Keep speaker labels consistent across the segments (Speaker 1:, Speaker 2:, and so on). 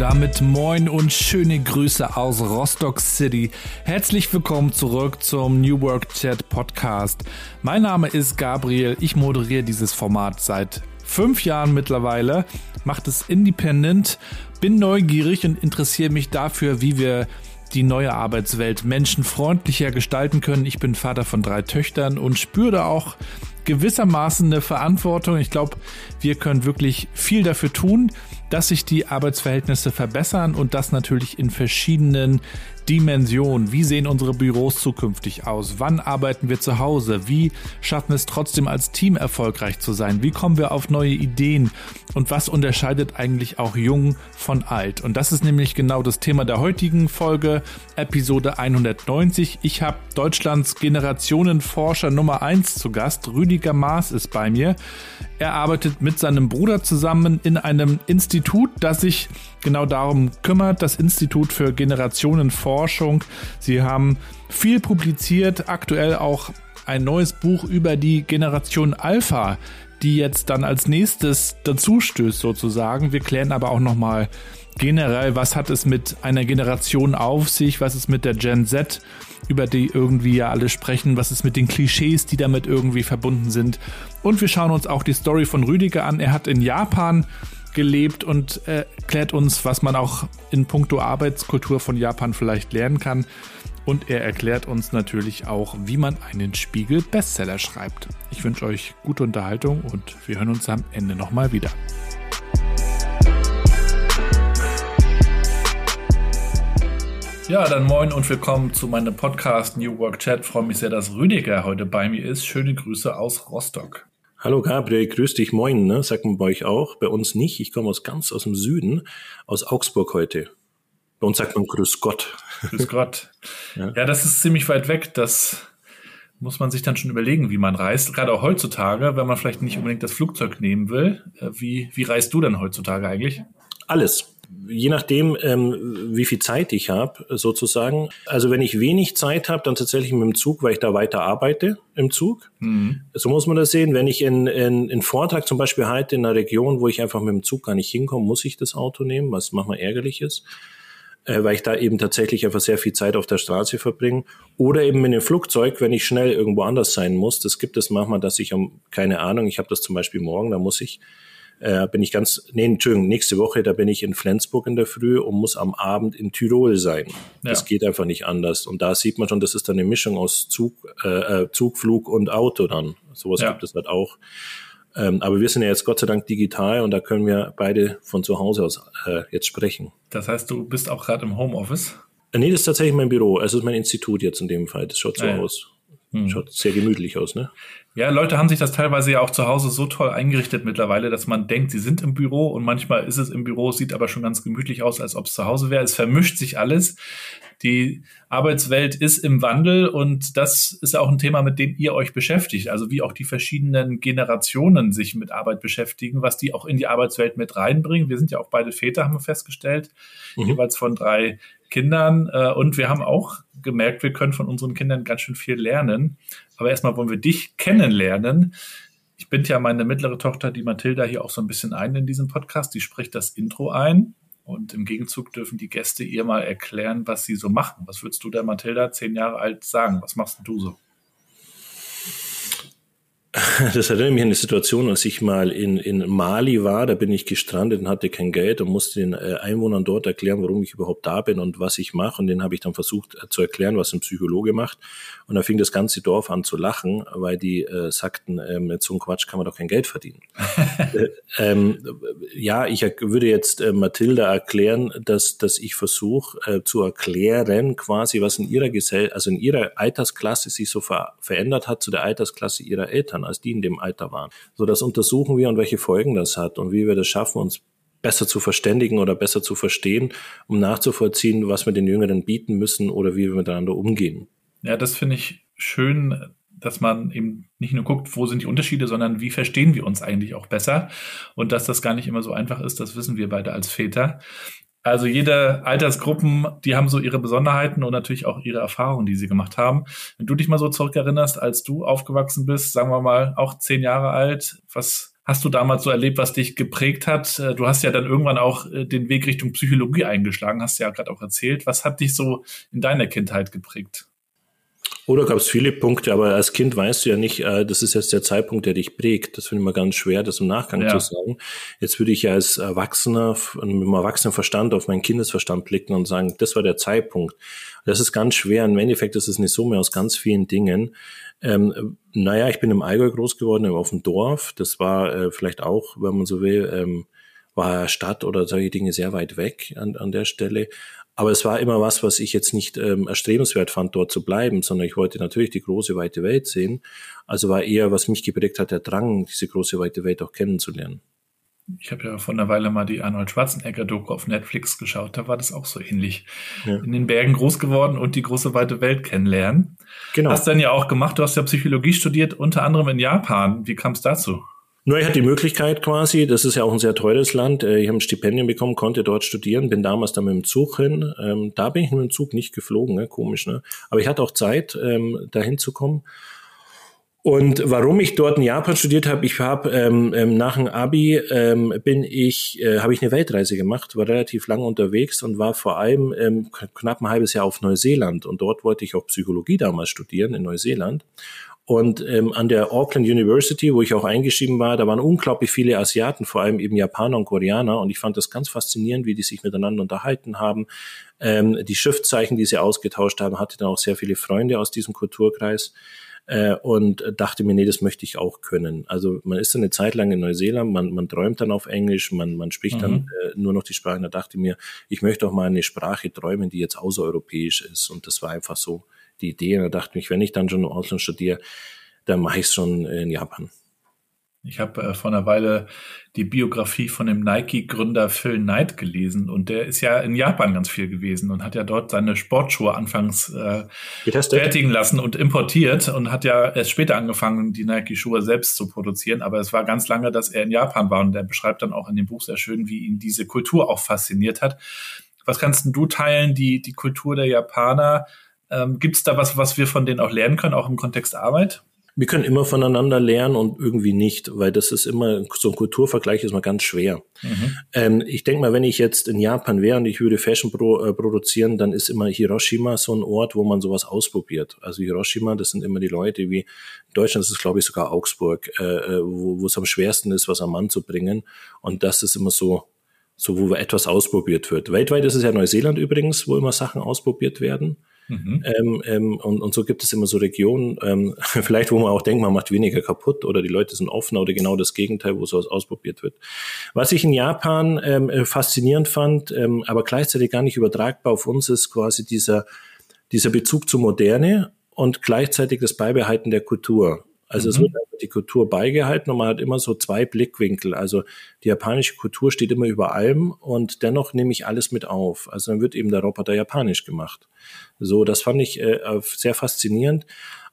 Speaker 1: Damit moin und schöne Grüße aus Rostock City. Herzlich willkommen zurück zum New Work Chat Podcast. Mein Name ist Gabriel. Ich moderiere dieses Format seit fünf Jahren mittlerweile, mache es independent, bin neugierig und interessiere mich dafür, wie wir die neue Arbeitswelt menschenfreundlicher gestalten können. Ich bin Vater von drei Töchtern und spüre auch gewissermaßen eine Verantwortung. Ich glaube, wir können wirklich viel dafür tun, dass sich die Arbeitsverhältnisse verbessern und das natürlich in verschiedenen Dimension. Wie sehen unsere Büros zukünftig aus? Wann arbeiten wir zu Hause? Wie schaffen wir es trotzdem als Team erfolgreich zu sein? Wie kommen wir auf neue Ideen? Und was unterscheidet eigentlich auch jung von alt? Und das ist nämlich genau das Thema der heutigen Folge, Episode 190. Ich habe Deutschlands Generationenforscher Nummer 1 zu Gast. Rüdiger Maas ist bei mir. Er arbeitet mit seinem Bruder zusammen in einem Institut, das sich genau darum kümmert, das Institut für Generationenforschung. Sie haben viel publiziert, aktuell auch ein neues Buch über die Generation Alpha, die jetzt dann als nächstes dazu stößt sozusagen. Wir klären aber auch nochmal generell, was hat es mit einer Generation auf sich, was ist mit der Gen Z, über die irgendwie ja alle sprechen, was ist mit den Klischees, die damit irgendwie verbunden sind. Und wir schauen uns auch die Story von Rüdiger an. Er hat in Japan gelebt und erklärt uns, was man auch in puncto Arbeitskultur von Japan vielleicht lernen kann. Und er erklärt uns natürlich auch, wie man einen Spiegel-Bestseller schreibt. Ich wünsche euch gute Unterhaltung und wir hören uns am Ende nochmal wieder. Ja, dann moin und willkommen zu meinem Podcast New Work Chat. Freue mich sehr, dass Rüdiger heute bei mir ist. Schöne Grüße aus Rostock.
Speaker 2: Hallo Gabriel, grüß dich, moin, ne? Sagt man bei euch auch. Bei uns nicht. Ich komme aus ganz aus dem Süden, aus Augsburg heute. Bei uns sagt man Grüß Gott.
Speaker 1: Grüß Gott. ja. ja, das ist ziemlich weit weg. Das muss man sich dann schon überlegen, wie man reist. Gerade auch heutzutage, wenn man vielleicht nicht unbedingt das Flugzeug nehmen will. Äh, wie, wie reist du denn heutzutage eigentlich?
Speaker 2: Alles je nachdem, ähm, wie viel Zeit ich habe, sozusagen. Also wenn ich wenig Zeit habe, dann tatsächlich mit dem Zug, weil ich da weiter arbeite im Zug. Mhm. So muss man das sehen. Wenn ich in, in, in Vortrag zum Beispiel halte in einer Region, wo ich einfach mit dem Zug gar nicht hinkomme, muss ich das Auto nehmen, was manchmal ärgerlich ist äh, weil ich da eben tatsächlich einfach sehr viel Zeit auf der Straße verbringe. Oder eben mit dem Flugzeug, wenn ich schnell irgendwo anders sein muss. Das gibt es manchmal, dass ich um, keine Ahnung, ich habe das zum Beispiel morgen, da muss ich äh, bin ich ganz, nee, Entschuldigung, nächste Woche, da bin ich in Flensburg in der Früh und muss am Abend in Tirol sein. Ja. Das geht einfach nicht anders. Und da sieht man schon, das ist dann eine Mischung aus Zug, äh, äh Zug, Flug und Auto dann. Sowas ja. gibt es halt auch. Ähm, aber wir sind ja jetzt Gott sei Dank digital und da können wir beide von zu Hause aus äh, jetzt sprechen.
Speaker 1: Das heißt, du bist auch gerade im Homeoffice?
Speaker 2: Äh, nee, das ist tatsächlich mein Büro. Also ist mein Institut jetzt in dem Fall. Das schaut so ah, ja. aus. Hm. Schaut sehr gemütlich aus, ne?
Speaker 1: Ja, Leute haben sich das teilweise ja auch zu Hause so toll eingerichtet mittlerweile, dass man denkt, sie sind im Büro und manchmal ist es im Büro, sieht aber schon ganz gemütlich aus, als ob es zu Hause wäre. Es vermischt sich alles. Die Arbeitswelt ist im Wandel und das ist auch ein Thema, mit dem ihr euch beschäftigt. Also wie auch die verschiedenen Generationen sich mit Arbeit beschäftigen, was die auch in die Arbeitswelt mit reinbringen. Wir sind ja auch beide Väter, haben wir festgestellt, mhm. jeweils von drei Kindern. Äh, und wir haben auch gemerkt, wir können von unseren Kindern ganz schön viel lernen. Aber erstmal wollen wir dich kennenlernen. Ich bin ja meine mittlere Tochter, die Mathilda, hier auch so ein bisschen ein in diesem Podcast. Die spricht das Intro ein. Und im Gegenzug dürfen die Gäste ihr mal erklären, was sie so machen. Was würdest du der Mathilda, zehn Jahre alt, sagen? Was machst du so?
Speaker 2: Das erinnert mich an eine Situation, als ich mal in, in Mali war, da bin ich gestrandet und hatte kein Geld und musste den äh, Einwohnern dort erklären, warum ich überhaupt da bin und was ich mache. Und den habe ich dann versucht äh, zu erklären, was ein Psychologe macht. Und da fing das ganze Dorf an zu lachen, weil die äh, sagten, ähm, mit so einem Quatsch kann man doch kein Geld verdienen. äh, ähm, ja, ich würde jetzt äh, Mathilda erklären, dass, dass ich versuche äh, zu erklären, quasi, was in ihrer Gesell also in ihrer Altersklasse sich so ver verändert hat zu der Altersklasse ihrer Eltern Eltern, als die in dem Alter waren. So, das untersuchen wir und welche Folgen das hat und wie wir das schaffen, uns besser zu verständigen oder besser zu verstehen, um nachzuvollziehen, was wir den Jüngeren bieten müssen oder wie wir miteinander umgehen.
Speaker 1: Ja, das finde ich schön, dass man eben nicht nur guckt, wo sind die Unterschiede, sondern wie verstehen wir uns eigentlich auch besser. Und dass das gar nicht immer so einfach ist, das wissen wir beide als Väter. Also jede Altersgruppen, die haben so ihre Besonderheiten und natürlich auch ihre Erfahrungen, die sie gemacht haben. Wenn du dich mal so zurückerinnerst, als du aufgewachsen bist, sagen wir mal auch zehn Jahre alt, was hast du damals so erlebt, was dich geprägt hat? Äh, du hast ja dann irgendwann auch äh, den Weg Richtung Psychologie eingeschlagen, hast ja gerade auch erzählt. Was hat dich so in deiner Kindheit geprägt?
Speaker 2: Oder gab es viele Punkte, aber als Kind weißt du ja nicht, äh, das ist jetzt der Zeitpunkt, der dich prägt. Das finde ich mal ganz schwer, das im Nachgang ja. zu sagen. Jetzt würde ich ja als Erwachsener, mit einem erwachsenen Verstand auf meinen Kindesverstand blicken und sagen, das war der Zeitpunkt. Das ist ganz schwer. Im Endeffekt ist es eine Summe aus ganz vielen Dingen. Ähm, naja, ich bin im Allgäu groß geworden, auf dem Dorf. Das war äh, vielleicht auch, wenn man so will, ähm, war Stadt oder solche Dinge sehr weit weg an, an der Stelle. Aber es war immer was, was ich jetzt nicht ähm, erstrebenswert fand, dort zu bleiben, sondern ich wollte natürlich die große, weite Welt sehen. Also war eher, was mich geprägt hat, der Drang, diese große, weite Welt auch kennenzulernen.
Speaker 1: Ich habe ja vor einer Weile mal die Arnold Schwarzenegger-Doku auf Netflix geschaut, da war das auch so ähnlich. Ja. In den Bergen groß geworden und die große weite Welt kennenlernen. Genau. Hast du dann ja auch gemacht, du hast ja Psychologie studiert, unter anderem in Japan. Wie kam es dazu?
Speaker 2: Nur ich hatte die Möglichkeit quasi, das ist ja auch ein sehr teures Land, äh, ich habe ein Stipendium bekommen, konnte dort studieren, bin damals dann mit dem Zug hin. Ähm, da bin ich mit dem Zug nicht geflogen, ne? komisch, ne? Aber ich hatte auch Zeit, ähm, dahin zu kommen. Und warum ich dort in Japan studiert habe, ich habe ähm, ähm, nach dem Abi ähm, bin ich, äh, habe ich eine Weltreise gemacht, war relativ lang unterwegs und war vor allem ähm, knapp ein halbes Jahr auf Neuseeland. Und dort wollte ich auch Psychologie damals studieren in Neuseeland. Und ähm, an der Auckland University, wo ich auch eingeschrieben war, da waren unglaublich viele Asiaten, vor allem eben Japaner und Koreaner. Und ich fand das ganz faszinierend, wie die sich miteinander unterhalten haben. Ähm, die Schriftzeichen, die sie ausgetauscht haben, hatte dann auch sehr viele Freunde aus diesem Kulturkreis äh, und dachte mir, nee, das möchte ich auch können. Also man ist dann eine Zeit lang in Neuseeland, man, man träumt dann auf Englisch, man, man spricht mhm. dann äh, nur noch die Sprache. Da dachte mir, ich möchte auch mal eine Sprache träumen, die jetzt außereuropäisch ist. Und das war einfach so die Idee. Und da dachte ich, wenn ich dann schon im Ausland studiere, dann mache ich es schon in Japan.
Speaker 1: Ich habe äh, vor einer Weile die Biografie von dem Nike-Gründer Phil Knight gelesen und der ist ja in Japan ganz viel gewesen und hat ja dort seine Sportschuhe anfangs äh, fertigen lassen und importiert und hat ja erst später angefangen, die Nike-Schuhe selbst zu produzieren. Aber es war ganz lange, dass er in Japan war und er beschreibt dann auch in dem Buch sehr schön, wie ihn diese Kultur auch fasziniert hat. Was kannst du teilen, die, die Kultur der Japaner? Ähm, Gibt es da was, was wir von denen auch lernen können, auch im Kontext Arbeit?
Speaker 2: Wir können immer voneinander lernen und irgendwie nicht, weil das ist immer, so ein Kulturvergleich ist mal ganz schwer. Mhm. Ähm, ich denke mal, wenn ich jetzt in Japan wäre und ich würde Fashion pro, äh, produzieren, dann ist immer Hiroshima so ein Ort, wo man sowas ausprobiert. Also Hiroshima, das sind immer die Leute wie, in Deutschland ist es glaube ich sogar Augsburg, äh, äh wo es am schwersten ist, was am Mann zu bringen. Und das ist immer so, so wo etwas ausprobiert wird. Weltweit ist es ja Neuseeland übrigens, wo immer Sachen ausprobiert werden. Mhm. Ähm, ähm, und, und so gibt es immer so Regionen, ähm, vielleicht wo man auch denkt, man macht weniger kaputt oder die Leute sind offener oder genau das Gegenteil, wo sowas ausprobiert wird. Was ich in Japan ähm, äh, faszinierend fand, ähm, aber gleichzeitig gar nicht übertragbar auf uns, ist quasi dieser, dieser Bezug zur Moderne und gleichzeitig das Beibehalten der Kultur. Also mhm. es wird die Kultur beigehalten und man hat immer so zwei Blickwinkel. Also die japanische Kultur steht immer über allem und dennoch nehme ich alles mit auf. Also dann wird eben der Roboter japanisch gemacht. So, das fand ich äh, sehr faszinierend.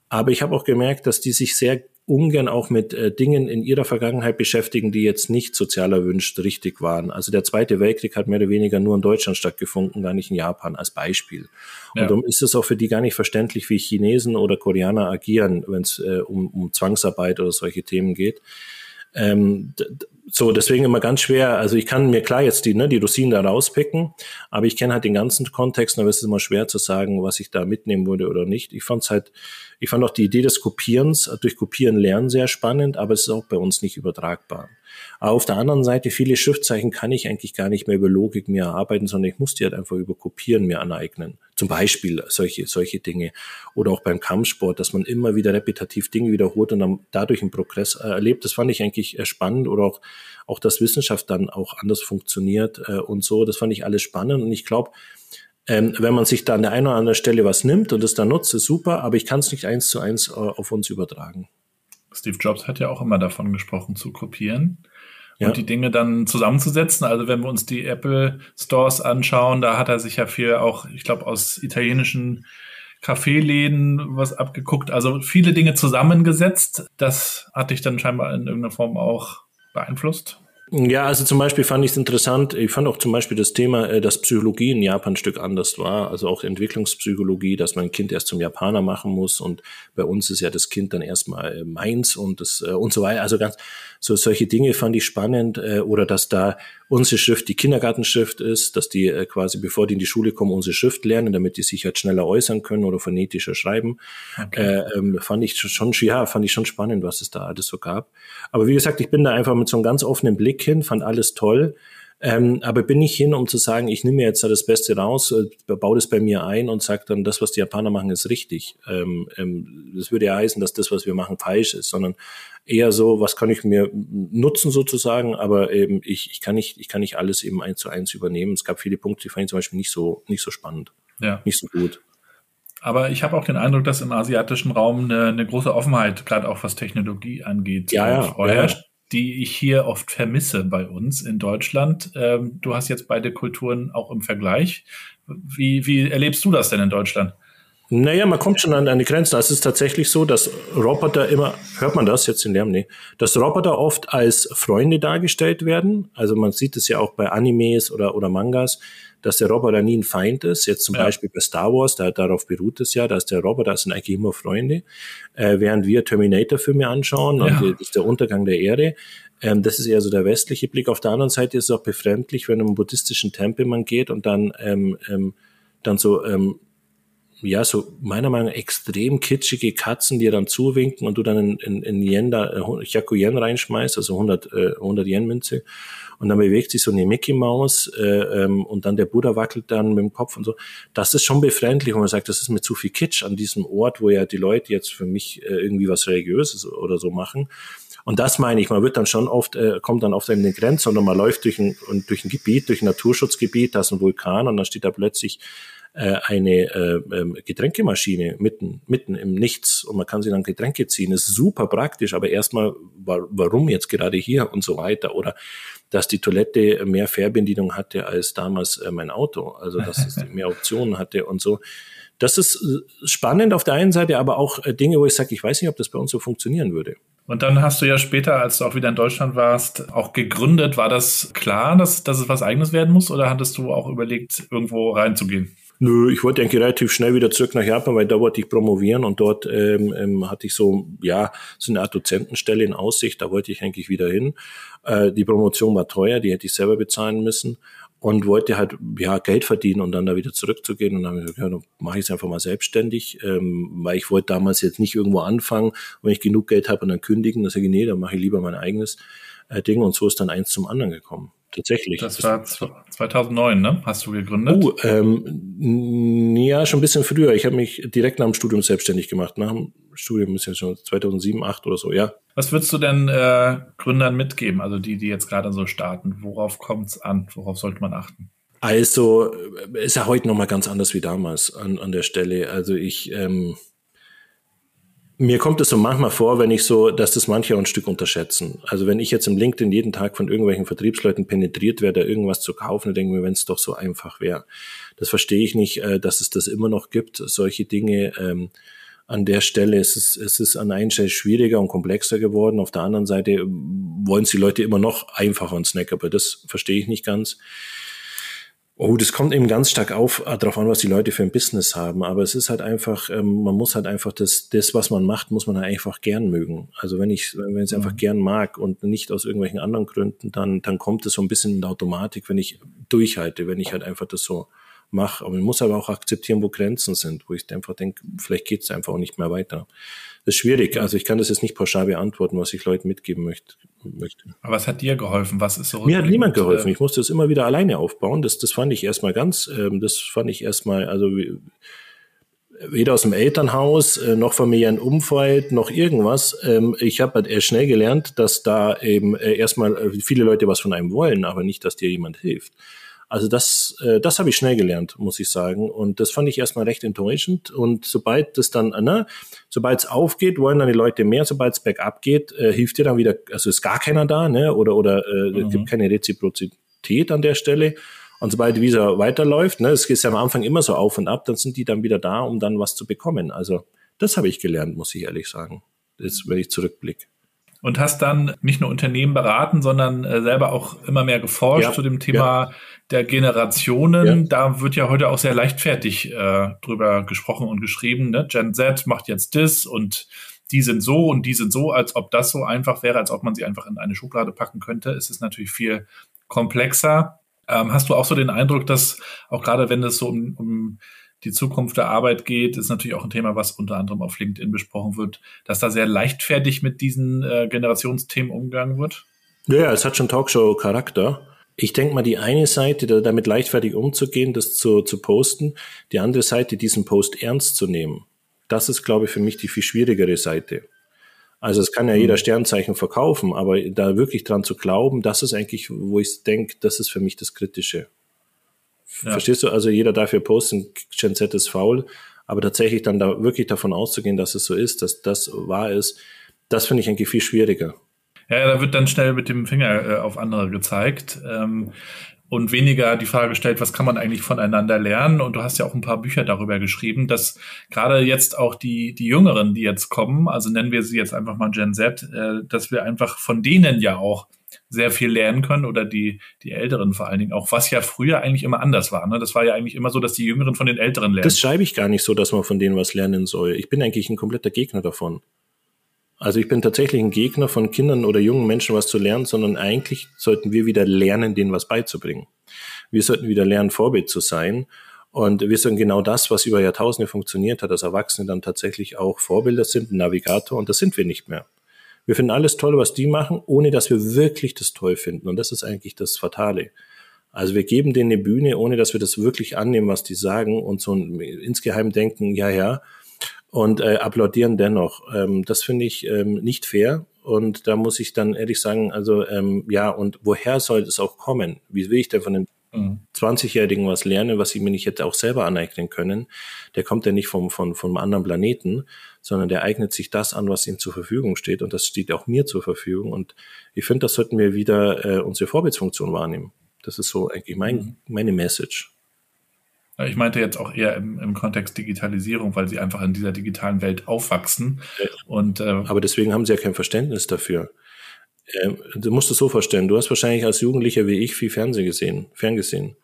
Speaker 2: Aber ich habe auch gemerkt, dass die sich sehr ungern auch mit äh, Dingen in ihrer Vergangenheit beschäftigen, die jetzt nicht sozial erwünscht richtig waren. Also der Zweite Weltkrieg hat mehr oder weniger nur in Deutschland stattgefunden, gar nicht in Japan als Beispiel. Ja. Und darum ist es auch für die gar nicht verständlich, wie Chinesen oder Koreaner agieren, wenn es äh, um, um Zwangsarbeit oder solche Themen geht. Ähm, so, deswegen immer ganz schwer. Also ich kann mir klar jetzt die, ne, die Rosinen da rauspicken, aber ich kenne halt den ganzen Kontext, aber es ist immer schwer zu sagen, was ich da mitnehmen würde oder nicht. Ich fand es halt, ich fand auch die Idee des Kopierens, durch Kopieren lernen sehr spannend, aber es ist auch bei uns nicht übertragbar. Aber auf der anderen Seite, viele Schriftzeichen kann ich eigentlich gar nicht mehr über Logik mir erarbeiten, sondern ich muss die halt einfach über Kopieren mir aneignen. Zum Beispiel solche, solche Dinge. Oder auch beim Kampfsport, dass man immer wieder repetitiv Dinge wiederholt und dann dadurch einen Progress äh, erlebt. Das fand ich eigentlich spannend. Oder auch, auch, dass Wissenschaft dann auch anders funktioniert äh, und so. Das fand ich alles spannend. Und ich glaube, ähm, wenn man sich da an der einen oder anderen Stelle was nimmt und es dann nutzt, ist super, aber ich kann es nicht eins zu eins äh, auf uns übertragen.
Speaker 1: Steve Jobs hat ja auch immer davon gesprochen, zu kopieren und die Dinge dann zusammenzusetzen. Also wenn wir uns die Apple Stores anschauen, da hat er sich ja viel auch, ich glaube, aus italienischen Kaffeeläden was abgeguckt, also viele Dinge zusammengesetzt. Das hat dich dann scheinbar in irgendeiner Form auch beeinflusst?
Speaker 2: Ja, also zum Beispiel fand ich es interessant, ich fand auch zum Beispiel das Thema, äh, dass Psychologie in Japan ein Stück anders war, also auch Entwicklungspsychologie, dass man ein Kind erst zum Japaner machen muss und bei uns ist ja das Kind dann erstmal äh, meins und das äh, und so weiter. Also ganz so solche Dinge fand ich spannend oder dass da unsere Schrift die Kindergartenschrift ist, dass die quasi bevor die in die Schule kommen unsere Schrift lernen, damit die sich halt schneller äußern können oder phonetischer schreiben. Okay. Äh, ähm, fand ich schon ja, fand ich schon spannend, was es da alles so gab. Aber wie gesagt, ich bin da einfach mit so einem ganz offenen Blick hin, fand alles toll. Ähm, aber bin ich hin, um zu sagen, ich nehme jetzt da das Beste raus, äh, baue das bei mir ein und sage dann, das, was die Japaner machen, ist richtig. Ähm, ähm, das würde ja heißen, dass das, was wir machen, falsch ist, sondern eher so, was kann ich mir nutzen sozusagen, aber eben ich, ich kann nicht, ich kann nicht alles eben eins zu eins übernehmen. Es gab viele Punkte, die fand ich zum Beispiel nicht so, nicht so spannend. Ja. Nicht so gut.
Speaker 1: Aber ich habe auch den Eindruck, dass im asiatischen Raum eine, eine große Offenheit, gerade auch was Technologie angeht,
Speaker 2: ja, ja,
Speaker 1: vorherrscht. Die ich hier oft vermisse bei uns in Deutschland. Ähm, du hast jetzt beide Kulturen auch im Vergleich. Wie, wie erlebst du das denn in Deutschland?
Speaker 2: Naja, man kommt schon an, die Grenzen. Es ist tatsächlich so, dass Roboter immer, hört man das jetzt in Lärm? Nee, dass Roboter oft als Freunde dargestellt werden. Also man sieht es ja auch bei Animes oder, oder Mangas, dass der Roboter nie ein Feind ist. Jetzt zum ja. Beispiel bei Star Wars, da, darauf beruht es ja, dass der Roboter sind eigentlich immer Freunde. Äh, während wir Terminator-Filme anschauen, ja. und das ist der Untergang der Erde, ähm, das ist eher so der westliche Blick. Auf der anderen Seite ist es auch befremdlich, wenn in einen buddhistischen Tempel man geht und dann, ähm, ähm, dann so ähm, ja, so meiner Meinung nach extrem kitschige Katzen, die dann zuwinken und du dann in, in, in Yen da, äh, Hyaku Yen reinschmeißt, also 100, äh, 100 Yen Münze. Und dann bewegt sich so eine Mickey Maus äh, ähm, und dann der Buddha wackelt dann mit dem Kopf und so. Das ist schon befremdlich, wenn man sagt, das ist mir zu viel Kitsch an diesem Ort, wo ja die Leute jetzt für mich äh, irgendwie was Religiöses oder so machen. Und das meine ich, man wird dann schon oft, äh, kommt dann oft an den Grenzen und man läuft durch ein, durch ein Gebiet, durch ein Naturschutzgebiet, da ist ein Vulkan und dann steht da plötzlich äh, eine äh, ähm, Getränkemaschine mitten, mitten im Nichts und man kann sich dann Getränke ziehen. Das ist super praktisch, aber erstmal, warum jetzt gerade hier und so weiter oder dass die Toilette mehr Fernbedienung hatte als damals äh, mein Auto, also dass es mehr Optionen hatte und so. Das ist spannend auf der einen Seite, aber auch Dinge, wo ich sage, ich weiß nicht, ob das bei uns so funktionieren würde.
Speaker 1: Und dann hast du ja später, als du auch wieder in Deutschland warst, auch gegründet. War das klar, dass, dass es was eigenes werden muss oder hattest du auch überlegt, irgendwo reinzugehen?
Speaker 2: Nö, ich wollte eigentlich relativ schnell wieder zurück nach Japan, weil da wollte ich promovieren und dort ähm, ähm, hatte ich so, ja, so eine Art Dozentenstelle in Aussicht, da wollte ich eigentlich wieder hin. Äh, die Promotion war teuer, die hätte ich selber bezahlen müssen und wollte halt ja Geld verdienen und dann da wieder zurückzugehen und dann habe ich gesagt, ja, mache ich es einfach mal selbstständig, ähm, weil ich wollte damals jetzt nicht irgendwo anfangen, wenn ich genug Geld habe und dann kündigen, dann sage ich, nee, dann mache ich lieber mein eigenes äh, Ding und so ist dann eins zum anderen gekommen tatsächlich.
Speaker 1: Das war 2009, ne? Hast du gegründet?
Speaker 2: Uh, ähm, ja, schon ein bisschen früher. Ich habe mich direkt nach dem Studium selbstständig gemacht. Nach dem Studium ist ja schon 2007, 2008 oder so, ja.
Speaker 1: Was würdest du denn äh, Gründern mitgeben, also die, die jetzt gerade so starten? Worauf kommt es an? Worauf sollte man achten?
Speaker 2: Also, ist ja heute nochmal ganz anders wie damals an, an der Stelle. Also ich, ähm, mir kommt es so manchmal vor, wenn ich so, dass das manche auch ein Stück unterschätzen. Also wenn ich jetzt im LinkedIn jeden Tag von irgendwelchen Vertriebsleuten penetriert werde, irgendwas zu kaufen, dann denke ich mir, wenn es doch so einfach wäre. Das verstehe ich nicht, äh, dass es das immer noch gibt, solche Dinge. Ähm, an der Stelle ist es, es ist an einer Stelle schwieriger und komplexer geworden. Auf der anderen Seite wollen es die Leute immer noch einfacher und Snack, aber das verstehe ich nicht ganz. Oh, das kommt eben ganz stark auf, äh, darauf an, was die Leute für ein Business haben. Aber es ist halt einfach, ähm, man muss halt einfach das, das, was man macht, muss man halt einfach gern mögen. Also wenn ich, wenn ich es einfach mhm. gern mag und nicht aus irgendwelchen anderen Gründen, dann, dann kommt es so ein bisschen in der Automatik, wenn ich durchhalte, wenn ich halt einfach das so mache. Aber man muss aber auch akzeptieren, wo Grenzen sind, wo ich einfach denke, vielleicht geht es einfach auch nicht mehr weiter. Das ist schwierig. Also ich kann das jetzt nicht pauschal beantworten, was ich Leuten mitgeben möchte.
Speaker 1: Aber was hat dir geholfen? Was ist so?
Speaker 2: Mir hat niemand geholfen. Ich musste das immer wieder alleine aufbauen. Das, das fand ich erstmal ganz, ähm, das fand ich erstmal, also weder aus dem Elternhaus, äh, noch familiären Umfeld, noch irgendwas. Ähm, ich habe halt erst schnell gelernt, dass da eben äh, erstmal äh, viele Leute was von einem wollen, aber nicht, dass dir jemand hilft. Also das, äh, das habe ich schnell gelernt, muss ich sagen. Und das fand ich erstmal recht enttäuschend. Und sobald das dann, ne, sobald es aufgeht, wollen dann die Leute mehr. Sobald es bergab geht, äh, hilft dir dann wieder, also ist gar keiner da, ne? Oder oder äh, mhm. gibt keine Reziprozität an der Stelle. Und sobald die Visa weiterläuft, ne, es ist ja am Anfang immer so auf und ab, dann sind die dann wieder da, um dann was zu bekommen. Also das habe ich gelernt, muss ich ehrlich sagen. Das, wenn ich zurückblicke
Speaker 1: und hast dann nicht nur Unternehmen beraten, sondern äh, selber auch immer mehr geforscht ja, zu dem Thema ja. der Generationen. Ja. Da wird ja heute auch sehr leichtfertig äh, drüber gesprochen und geschrieben. Ne? Gen Z macht jetzt das und die sind so und die sind so, als ob das so einfach wäre, als ob man sie einfach in eine Schublade packen könnte. Es ist natürlich viel komplexer. Ähm, hast du auch so den Eindruck, dass auch gerade wenn es so um, um die Zukunft der Arbeit geht, ist natürlich auch ein Thema, was unter anderem auf LinkedIn besprochen wird, dass da sehr leichtfertig mit diesen äh, Generationsthemen umgegangen wird?
Speaker 2: Ja, es hat schon Talkshow-Charakter. Ich denke mal, die eine Seite, damit leichtfertig umzugehen, das zu, zu posten, die andere Seite, diesen Post ernst zu nehmen. Das ist, glaube ich, für mich die viel schwierigere Seite. Also es kann ja jeder mhm. Sternzeichen verkaufen, aber da wirklich dran zu glauben, das ist eigentlich, wo ich denke, das ist für mich das Kritische. Ja. Verstehst du? Also jeder darf ja posten, Gen Z ist faul, aber tatsächlich dann da wirklich davon auszugehen, dass es so ist, dass das wahr ist, das finde ich eigentlich viel schwieriger.
Speaker 1: Ja, da wird dann schnell mit dem Finger äh, auf andere gezeigt. Ähm, und weniger die Frage gestellt, was kann man eigentlich voneinander lernen? Und du hast ja auch ein paar Bücher darüber geschrieben, dass gerade jetzt auch die, die Jüngeren, die jetzt kommen, also nennen wir sie jetzt einfach mal Gen Z, äh, dass wir einfach von denen ja auch sehr viel lernen können oder die, die Älteren vor allen Dingen auch, was ja früher eigentlich immer anders war. Ne? Das war ja eigentlich immer so, dass die Jüngeren von den Älteren lernen.
Speaker 2: Das schreibe ich gar nicht so, dass man von denen was lernen soll. Ich bin eigentlich ein kompletter Gegner davon. Also ich bin tatsächlich ein Gegner von Kindern oder jungen Menschen was zu lernen, sondern eigentlich sollten wir wieder lernen, denen was beizubringen. Wir sollten wieder lernen, Vorbild zu sein. Und wir sollten genau das, was über Jahrtausende funktioniert hat, dass Erwachsene dann tatsächlich auch Vorbilder sind, Navigator. Und das sind wir nicht mehr. Wir finden alles toll, was die machen, ohne dass wir wirklich das toll finden. Und das ist eigentlich das Fatale. Also wir geben denen eine Bühne, ohne dass wir das wirklich annehmen, was die sagen und so insgeheim denken, ja, ja, und äh, applaudieren dennoch. Ähm, das finde ich ähm, nicht fair. Und da muss ich dann ehrlich sagen, also ähm, ja, und woher soll es auch kommen? Wie will ich denn von den 20-Jährigen was lernen, was ich mir nicht hätte auch selber aneignen können? Der kommt ja nicht vom, vom, vom anderen Planeten, sondern der eignet sich das an, was ihm zur Verfügung steht. Und das steht auch mir zur Verfügung. Und ich finde, das sollten wir wieder äh, unsere Vorbildsfunktion wahrnehmen. Das ist so eigentlich mein, mhm. meine Message.
Speaker 1: Ich meinte jetzt auch eher im, im, Kontext Digitalisierung, weil sie einfach in dieser digitalen Welt aufwachsen. Und, äh,
Speaker 2: Aber deswegen haben sie ja kein Verständnis dafür. Ähm, du musst es so verstehen. Du hast wahrscheinlich als Jugendlicher wie ich viel Fernsehen gesehen, ferngesehen.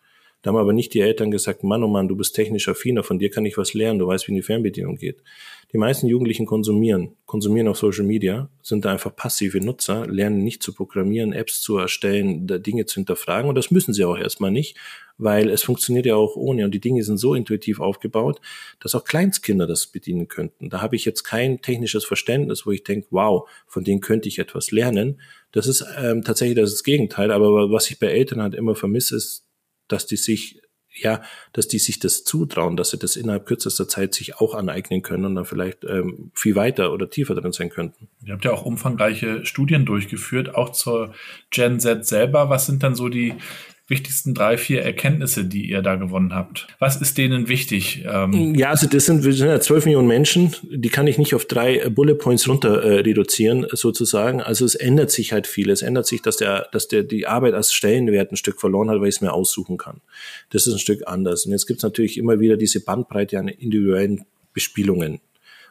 Speaker 2: Da haben aber nicht die Eltern gesagt, Mann, oh Mann, du bist technisch affiner, von dir kann ich was lernen, du weißt, wie die Fernbedienung geht. Die meisten Jugendlichen konsumieren, konsumieren auf Social Media, sind da einfach passive Nutzer, lernen nicht zu programmieren, Apps zu erstellen, Dinge zu hinterfragen und das müssen sie auch erstmal nicht, weil es funktioniert ja auch ohne und die Dinge sind so intuitiv aufgebaut, dass auch Kleinstkinder das bedienen könnten. Da habe ich jetzt kein technisches Verständnis, wo ich denke, wow, von denen könnte ich etwas lernen. Das ist ähm, tatsächlich das Gegenteil, aber was ich bei Eltern halt immer vermisse, ist dass die sich ja, dass die sich das zutrauen, dass sie das innerhalb kürzester Zeit sich auch aneignen können und dann vielleicht ähm, viel weiter oder tiefer drin sein könnten.
Speaker 1: Ihr habt ja auch umfangreiche Studien durchgeführt, auch zur Gen Z selber. Was sind dann so die wichtigsten drei, vier Erkenntnisse, die ihr da gewonnen habt? Was ist denen wichtig?
Speaker 2: Ähm ja, also das sind, wir sind ja zwölf Millionen Menschen, die kann ich nicht auf drei äh, Bullet Points runter äh, reduzieren, sozusagen. Also es ändert sich halt viel. Es ändert sich, dass der, dass der die Arbeit als Stellenwert ein Stück verloren hat, weil ich es mir aussuchen kann. Das ist ein Stück anders. Und jetzt gibt es natürlich immer wieder diese Bandbreite an individuellen Bespielungen.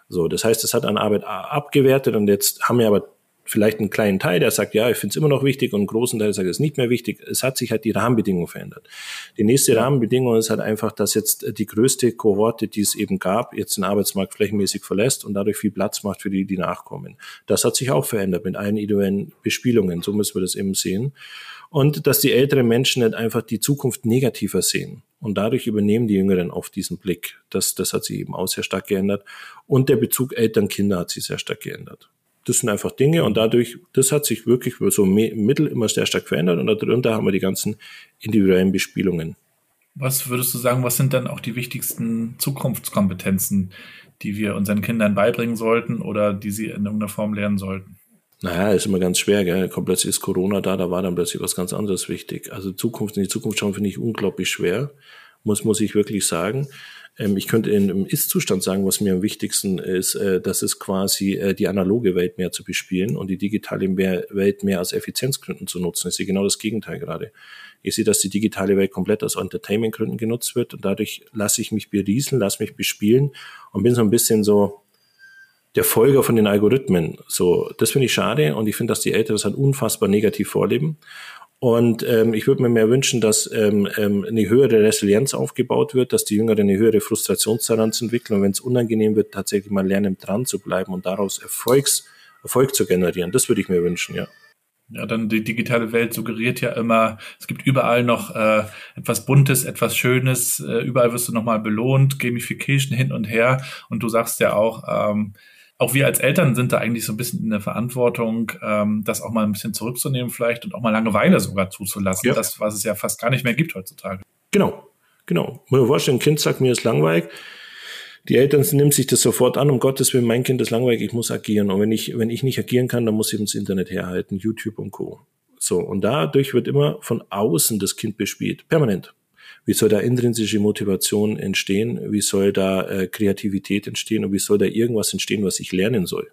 Speaker 2: So, das heißt, es hat an Arbeit abgewertet und jetzt haben wir aber vielleicht einen kleinen Teil, der sagt, ja, ich finde es immer noch wichtig und einen großen Teil sagt, es ist nicht mehr wichtig. Es hat sich halt die Rahmenbedingungen verändert. Die nächste Rahmenbedingung ist halt einfach, dass jetzt die größte Kohorte, die es eben gab, jetzt den Arbeitsmarkt flächenmäßig verlässt und dadurch viel Platz macht für die, die nachkommen. Das hat sich auch verändert mit allen individuellen Bespielungen. So müssen wir das eben sehen. Und dass die älteren Menschen nicht einfach die Zukunft negativer sehen. Und dadurch übernehmen die Jüngeren oft diesen Blick. Das, das hat sich eben auch sehr stark geändert. Und der Bezug Eltern-Kinder hat sich sehr stark geändert. Das sind einfach Dinge und dadurch, das hat sich wirklich so im Mittel immer sehr stark verändert und darunter haben wir die ganzen individuellen Bespielungen.
Speaker 1: Was würdest du sagen, was sind dann auch die wichtigsten Zukunftskompetenzen, die wir unseren Kindern beibringen sollten oder die sie in irgendeiner Form lernen sollten?
Speaker 2: Naja, ist immer ganz schwer, gell? Kommt plötzlich ist Corona da, da war dann plötzlich was ganz anderes wichtig. Also Zukunft in die Zukunft schauen finde ich unglaublich schwer, muss, muss ich wirklich sagen. Ähm, ich könnte in, im Ist-Zustand sagen, was mir am wichtigsten ist, äh, das ist quasi äh, die analoge Welt mehr zu bespielen und die digitale mehr, Welt mehr aus Effizienzgründen zu nutzen. Ich sehe genau das Gegenteil gerade. Ich sehe, dass die digitale Welt komplett aus Entertainment-Gründen genutzt wird und dadurch lasse ich mich berieseln, lasse mich bespielen und bin so ein bisschen so der Folger von den Algorithmen. So, das finde ich schade und ich finde, dass die Eltern das halt unfassbar negativ vorleben. Und ähm, ich würde mir mehr wünschen, dass ähm, ähm, eine höhere Resilienz aufgebaut wird, dass die Jüngeren eine höhere Frustrationstoleranz entwickeln und wenn es unangenehm wird, tatsächlich mal lernen, dran zu bleiben und daraus Erfolgs, Erfolg zu generieren. Das würde ich mir wünschen, ja.
Speaker 1: Ja, dann die digitale Welt suggeriert ja immer, es gibt überall noch äh, etwas Buntes, etwas Schönes, äh, überall wirst du nochmal belohnt, Gamification hin und her. Und du sagst ja auch, ähm, auch wir als Eltern sind da eigentlich so ein bisschen in der Verantwortung, ähm, das auch mal ein bisschen zurückzunehmen vielleicht und auch mal Langeweile sogar zuzulassen, ja. das, was es ja fast gar nicht mehr gibt heutzutage.
Speaker 2: Genau, genau. Wenn du vorstellen, ein Kind sagt, mir ist langweilig, die Eltern nehmen sich das sofort an, um Gottes Willen, mein Kind ist langweilig, ich muss agieren. Und wenn ich, wenn ich nicht agieren kann, dann muss ich ins Internet herhalten, YouTube und Co. So, und dadurch wird immer von außen das Kind bespielt, permanent. Wie soll da intrinsische Motivation entstehen? Wie soll da äh, Kreativität entstehen? Und wie soll da irgendwas entstehen, was ich lernen soll?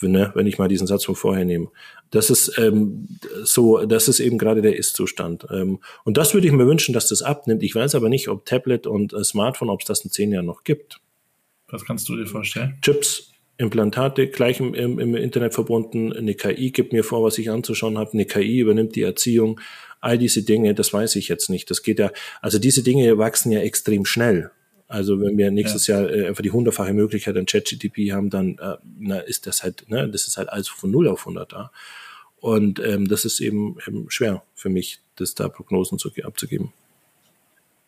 Speaker 2: Wenn, ne, wenn ich mal diesen Satz von vorher nehme. Das ist ähm, so, das ist eben gerade der Ist-Zustand. Ähm, und das würde ich mir wünschen, dass das abnimmt. Ich weiß aber nicht, ob Tablet und äh, Smartphone, ob es das in zehn Jahren noch gibt.
Speaker 1: Was kannst du dir vorstellen?
Speaker 2: Chips, Implantate gleich im, im, im Internet verbunden. Eine KI gibt mir vor, was ich anzuschauen habe. Eine KI übernimmt die Erziehung. All diese Dinge, das weiß ich jetzt nicht. Das geht ja, also diese Dinge wachsen ja extrem schnell. Also wenn wir nächstes ja. Jahr äh, einfach die hundertfache Möglichkeit an ChatGTP haben, dann äh, na, ist das halt, ne, das ist halt alles von 0 auf 100 da. Und ähm, das ist eben, eben schwer für mich, das da Prognosen zu, abzugeben.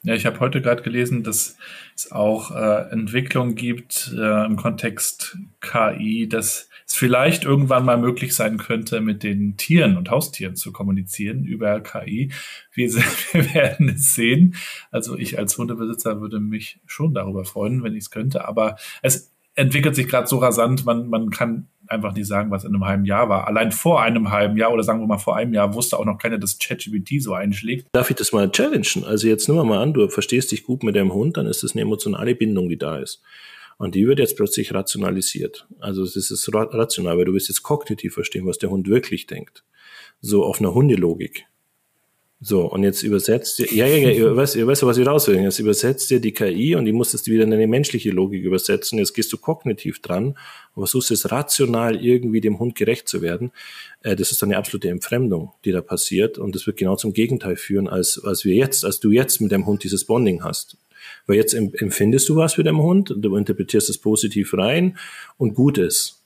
Speaker 1: Ja, ich habe heute gerade gelesen, dass es auch äh, Entwicklungen gibt äh, im Kontext KI, dass es vielleicht irgendwann mal möglich sein könnte, mit den Tieren und Haustieren zu kommunizieren über KI. Wir, wir werden es sehen. Also ich als Hundebesitzer würde mich schon darüber freuen, wenn ich es könnte. Aber es entwickelt sich gerade so rasant, man, man kann einfach nicht sagen, was in einem halben Jahr war. Allein vor einem halben Jahr oder sagen wir mal vor einem Jahr wusste auch noch keiner, dass ChatGPT so einschlägt.
Speaker 2: Darf ich das mal challengen? Also jetzt nimm mal an, du verstehst dich gut mit deinem Hund, dann ist das eine emotionale Bindung, die da ist. Und die wird jetzt plötzlich rationalisiert. Also es ist rational, weil du wirst jetzt kognitiv verstehen, was der Hund wirklich denkt. So auf einer Hundelogik. So, und jetzt übersetzt ihr, ja, ja, ja, weißt, ihr weißt, was ich raus will. Jetzt übersetzt ihr die KI und die musstest wieder in eine menschliche Logik übersetzen. Jetzt gehst du kognitiv dran und versuchst es rational irgendwie dem Hund gerecht zu werden. Äh, das ist dann eine absolute Entfremdung, die da passiert. Und das wird genau zum Gegenteil führen, als, als wir jetzt, als du jetzt mit deinem Hund dieses Bonding hast. Weil jetzt empfindest du was für deinem Hund, du interpretierst es positiv rein und gut ist.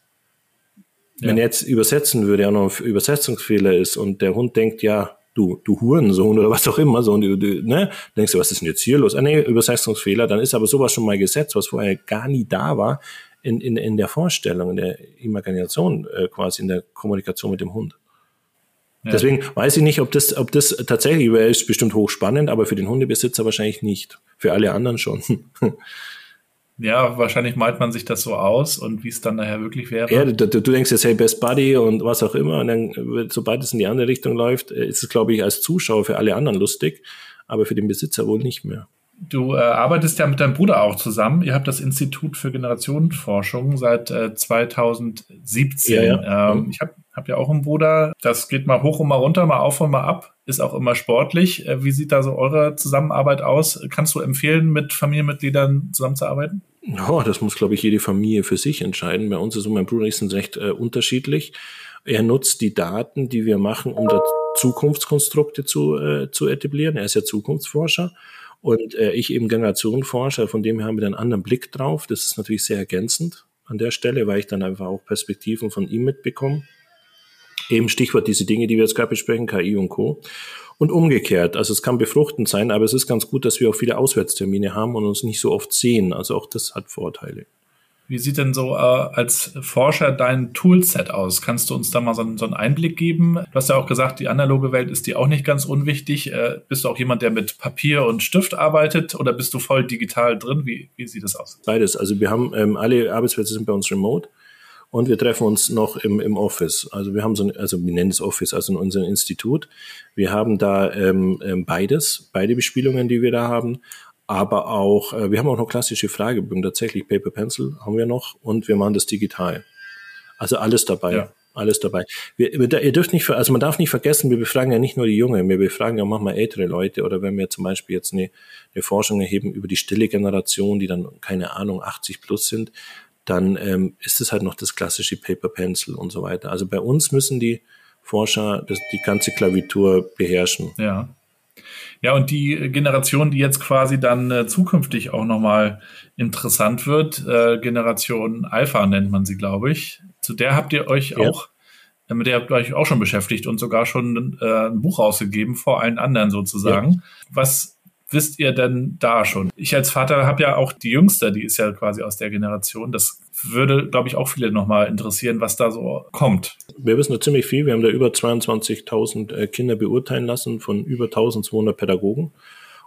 Speaker 2: Ja. Wenn jetzt übersetzen würde, ja noch ein Übersetzungsfehler ist und der Hund denkt, ja, du, du Hurensohn oder was auch immer, so, und du, du, ne, denkst du, was ist denn jetzt hier los? Ah, nee, Übersetzungsfehler, dann ist aber sowas schon mal gesetzt, was vorher gar nie da war, in, in, in der Vorstellung, in der Imagination, äh, quasi in der Kommunikation mit dem Hund. Ja. Deswegen weiß ich nicht, ob das, ob das tatsächlich, ist bestimmt hochspannend, aber für den Hundebesitzer wahrscheinlich nicht. Für alle anderen schon.
Speaker 1: Ja, wahrscheinlich malt man sich das so aus und wie es dann nachher wirklich wäre.
Speaker 2: Ja, du, du, denkst jetzt, hey, Best Buddy und was auch immer. Und dann, sobald es in die andere Richtung läuft, ist es, glaube ich, als Zuschauer für alle anderen lustig, aber für den Besitzer wohl nicht mehr.
Speaker 1: Du äh, arbeitest ja mit deinem Bruder auch zusammen. Ihr habt das Institut für Generationenforschung seit äh, 2017. Ja, ja. Ähm, ich habe hab ja auch einen Bruder. Das geht mal hoch und mal runter, mal auf und mal ab. Ist auch immer sportlich. Äh, wie sieht da so eure Zusammenarbeit aus? Kannst du empfehlen, mit Familienmitgliedern zusammenzuarbeiten?
Speaker 2: Ja, das muss, glaube ich, jede Familie für sich entscheiden. Bei uns ist und mein Bruder ist recht äh, unterschiedlich. Er nutzt die Daten, die wir machen, um da Zukunftskonstrukte zu, äh, zu etablieren. Er ist ja Zukunftsforscher und äh, ich eben Generationenforscher, von dem haben wir einen anderen Blick drauf. Das ist natürlich sehr ergänzend an der Stelle, weil ich dann einfach auch Perspektiven von ihm mitbekomme. Eben Stichwort diese Dinge, die wir jetzt gerade besprechen, KI und Co. Und umgekehrt, also es kann befruchtend sein, aber es ist ganz gut, dass wir auch viele Auswärtstermine haben und uns nicht so oft sehen. Also auch das hat Vorteile.
Speaker 1: Wie sieht denn so äh, als Forscher dein Toolset aus? Kannst du uns da mal so, so, einen Einblick geben? Du hast ja auch gesagt, die analoge Welt ist dir auch nicht ganz unwichtig. Äh, bist du auch jemand, der mit Papier und Stift arbeitet oder bist du voll digital drin? Wie, wie sieht das aus?
Speaker 2: Beides. Also wir haben ähm, alle Arbeitsplätze sind bei uns remote. Und wir treffen uns noch im, im Office. Also wir haben so, ein, also wir nennen es Office, also in unserem Institut. Wir haben da ähm, ähm, beides, beide Bespielungen, die wir da haben aber auch, äh, wir haben auch noch klassische Fragebögen, tatsächlich Paper Pencil haben wir noch und wir machen das digital. Also alles dabei. Ja. Alles dabei. Wir, ihr dürft nicht, also man darf nicht vergessen, wir befragen ja nicht nur die Jungen, wir befragen ja manchmal ältere Leute oder wenn wir zum Beispiel jetzt eine, eine Forschung erheben über die stille Generation, die dann, keine Ahnung, 80 plus sind, dann ähm, ist es halt noch das klassische Paper Pencil und so weiter. Also bei uns müssen die Forscher das, die ganze Klavitur beherrschen.
Speaker 1: Ja. Ja, und die Generation, die jetzt quasi dann äh, zukünftig auch nochmal interessant wird, äh, Generation Alpha nennt man sie, glaube ich. Zu der habt ihr euch ja. auch, äh, mit der habt ihr euch auch schon beschäftigt und sogar schon äh, ein Buch rausgegeben vor allen anderen sozusagen. Ja. Was wisst ihr denn da schon? Ich als Vater habe ja auch die Jüngste, die ist ja quasi aus der Generation. Das würde, glaube ich, auch viele nochmal interessieren, was da so kommt.
Speaker 2: Wir wissen da ziemlich viel. Wir haben da über 22.000 äh, Kinder beurteilen lassen von über 1200 Pädagogen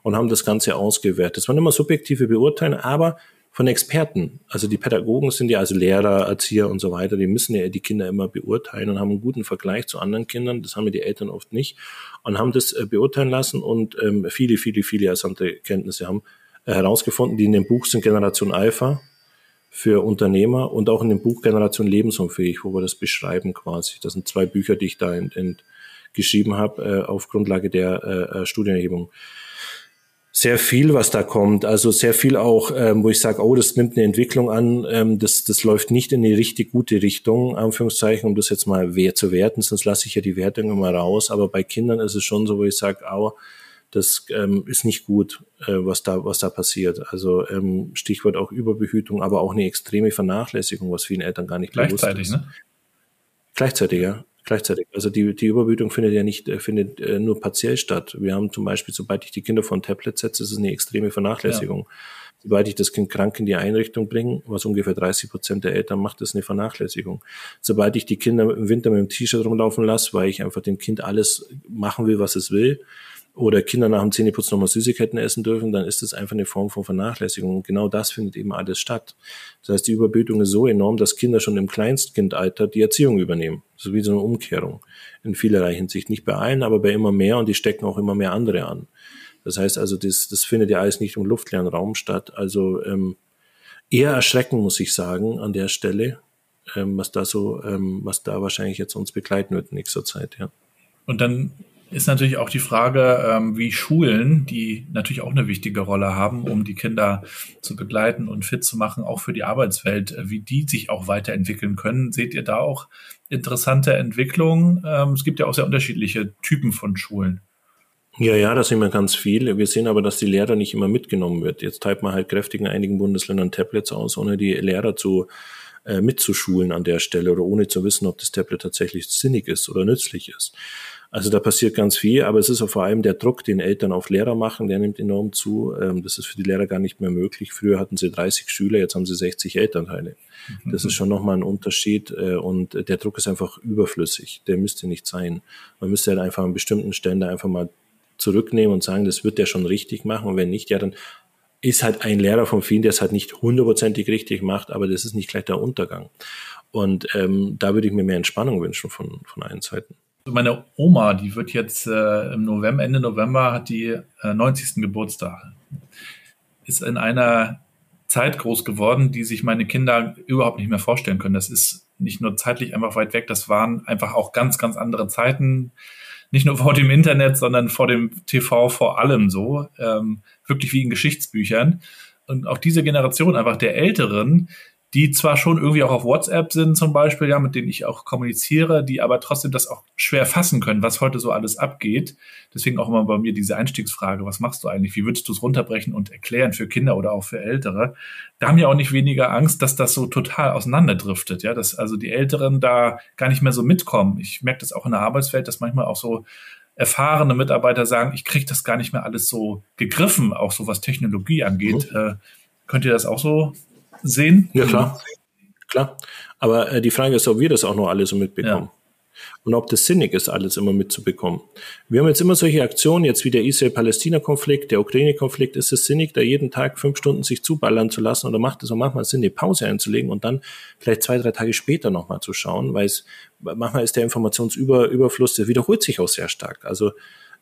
Speaker 2: und haben das Ganze ausgewertet. Das waren immer subjektive Beurteilungen, aber von Experten. Also die Pädagogen sind ja also Lehrer, Erzieher und so weiter, die müssen ja die Kinder immer beurteilen und haben einen guten Vergleich zu anderen Kindern. Das haben ja die Eltern oft nicht und haben das äh, beurteilen lassen und ähm, viele, viele, viele interessante Kenntnisse haben äh, herausgefunden, die in dem Buch sind Generation Alpha für Unternehmer und auch in dem Buch Generation Lebensunfähig, wo wir das beschreiben quasi. Das sind zwei Bücher, die ich da ent, ent, geschrieben habe äh, auf Grundlage der äh, äh, Studienerhebung. Sehr viel, was da kommt, also sehr viel auch, ähm, wo ich sage, oh, das nimmt eine Entwicklung an, ähm, das, das läuft nicht in die richtig gute Richtung, Anführungszeichen, um das jetzt mal wert zu werten, sonst lasse ich ja die Wertung immer raus. Aber bei Kindern ist es schon so, wo ich sage, oh, das ähm, ist nicht gut, äh, was da was da passiert. Also ähm, Stichwort auch Überbehütung, aber auch eine extreme Vernachlässigung, was vielen Eltern gar nicht
Speaker 1: Gleichzeitig, bewusst ist. Ne?
Speaker 2: Gleichzeitig, ja. Gleichzeitig. Also die, die Überbehütung findet ja nicht, äh, findet äh, nur partiell statt. Wir haben zum Beispiel, sobald ich die Kinder von Tablet setze, ist es eine extreme Vernachlässigung. Ja. Sobald ich das Kind krank in die Einrichtung bringe, was ungefähr 30 Prozent der Eltern macht, ist eine Vernachlässigung. Sobald ich die Kinder im Winter mit dem T-Shirt rumlaufen lasse, weil ich einfach dem Kind alles machen will, was es will, oder Kinder nach dem Zähneputzen nochmal Süßigkeiten essen dürfen, dann ist das einfach eine Form von Vernachlässigung. Und genau das findet eben alles statt. Das heißt, die Überbildung ist so enorm, dass Kinder schon im Kleinstkindalter die Erziehung übernehmen. So wie so eine Umkehrung. In vielerlei Hinsicht. Nicht bei allen, aber bei immer mehr und die stecken auch immer mehr andere an. Das heißt also, das, das findet ja alles nicht im luftleeren Raum statt. Also ähm, eher erschreckend, muss ich sagen, an der Stelle, ähm, was da so, ähm, was da wahrscheinlich jetzt uns begleiten wird in nächster Zeit, ja.
Speaker 1: Und dann ist natürlich auch die Frage, ähm, wie Schulen, die natürlich auch eine wichtige Rolle haben, um die Kinder zu begleiten und fit zu machen, auch für die Arbeitswelt, äh, wie die sich auch weiterentwickeln können. Seht ihr da auch interessante Entwicklungen? Ähm, es gibt ja auch sehr unterschiedliche Typen von Schulen.
Speaker 2: Ja, ja, da sehen wir ganz viel. Wir sehen aber, dass die Lehrer nicht immer mitgenommen wird. Jetzt teilt man halt kräftig in einigen Bundesländern Tablets aus, ohne die Lehrer zu äh, mitzuschulen an der Stelle oder ohne zu wissen, ob das Tablet tatsächlich sinnig ist oder nützlich ist. Also da passiert ganz viel, aber es ist auch vor allem der Druck, den Eltern auf Lehrer machen, der nimmt enorm zu. Ähm, das ist für die Lehrer gar nicht mehr möglich. Früher hatten sie 30 Schüler, jetzt haben sie 60 Elternteile. Mhm. Das ist schon nochmal ein Unterschied äh, und der Druck ist einfach überflüssig. Der müsste nicht sein. Man müsste halt einfach an bestimmten Stellen da einfach mal zurücknehmen und sagen, das wird der schon richtig machen und wenn nicht, ja, dann ist halt ein Lehrer von vielen, der es halt nicht hundertprozentig richtig macht, aber das ist nicht gleich der Untergang. Und ähm, da würde ich mir mehr Entspannung wünschen von, von allen Seiten.
Speaker 1: Meine Oma, die wird jetzt äh, im November, Ende November, hat die äh, 90. Geburtstag. Ist in einer Zeit groß geworden, die sich meine Kinder überhaupt nicht mehr vorstellen können. Das ist nicht nur zeitlich einfach weit weg, das waren einfach auch ganz, ganz andere Zeiten. Nicht nur vor dem Internet, sondern vor dem TV vor allem so. Ähm, wirklich wie in Geschichtsbüchern. Und auch diese Generation einfach der Älteren, die zwar schon irgendwie auch auf WhatsApp sind zum Beispiel, ja, mit denen ich auch kommuniziere, die aber trotzdem das auch schwer fassen können, was heute so alles abgeht. Deswegen auch immer bei mir diese Einstiegsfrage, was machst du eigentlich? Wie würdest du es runterbrechen und erklären für Kinder oder auch für Ältere? Da haben ja auch nicht weniger Angst, dass das so total auseinanderdriftet, ja, dass also die Älteren da gar nicht mehr so mitkommen. Ich merke das auch in der Arbeitswelt, dass manchmal auch so erfahrene Mitarbeiter sagen, ich kriege das gar nicht mehr alles so gegriffen, auch so was Technologie angeht. Mhm. Äh, könnt ihr das auch so sehen?
Speaker 2: Ja, klar. Klar. Aber äh, die Frage ist, ob wir das auch noch alles so mitbekommen. Ja. und ob das sinnig ist, alles immer mitzubekommen. Wir haben jetzt immer solche Aktionen, jetzt wie der Israel-Palästina-Konflikt, der Ukraine-Konflikt, ist es sinnig, da jeden Tag fünf Stunden sich zuballern zu lassen oder macht es auch manchmal Sinn, eine Pause einzulegen und dann vielleicht zwei, drei Tage später nochmal zu schauen, weil es manchmal ist der Informationsüberfluss, der wiederholt sich auch sehr stark. Also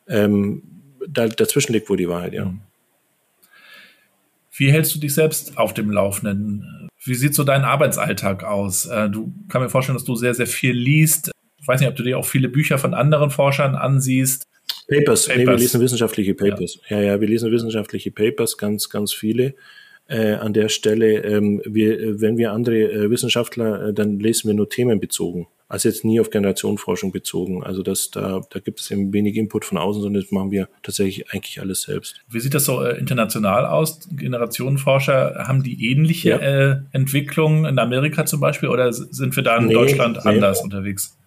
Speaker 2: ähm, da, dazwischen liegt wohl die Wahrheit, ja. Mhm.
Speaker 1: Wie hältst du dich selbst auf dem Laufenden? Wie sieht so dein Arbeitsalltag aus? Äh, du kann mir vorstellen, dass du sehr, sehr viel liest. Ich weiß nicht, ob du dir auch viele Bücher von anderen Forschern ansiehst.
Speaker 2: Papers, Papers. Nee, wir lesen wissenschaftliche Papers. Ja. ja, ja, wir lesen wissenschaftliche Papers, ganz, ganz viele. Äh, an der Stelle, ähm, wir, wenn wir andere äh, Wissenschaftler, äh, dann lesen wir nur themenbezogen also jetzt nie auf Generationenforschung bezogen. Also das, da, da gibt es eben wenig Input von außen, sondern das machen wir tatsächlich eigentlich alles selbst.
Speaker 1: Wie sieht das so äh, international aus? Generationenforscher, haben die ähnliche ja. äh, Entwicklungen in Amerika zum Beispiel oder sind wir da in nee, Deutschland nee. anders unterwegs?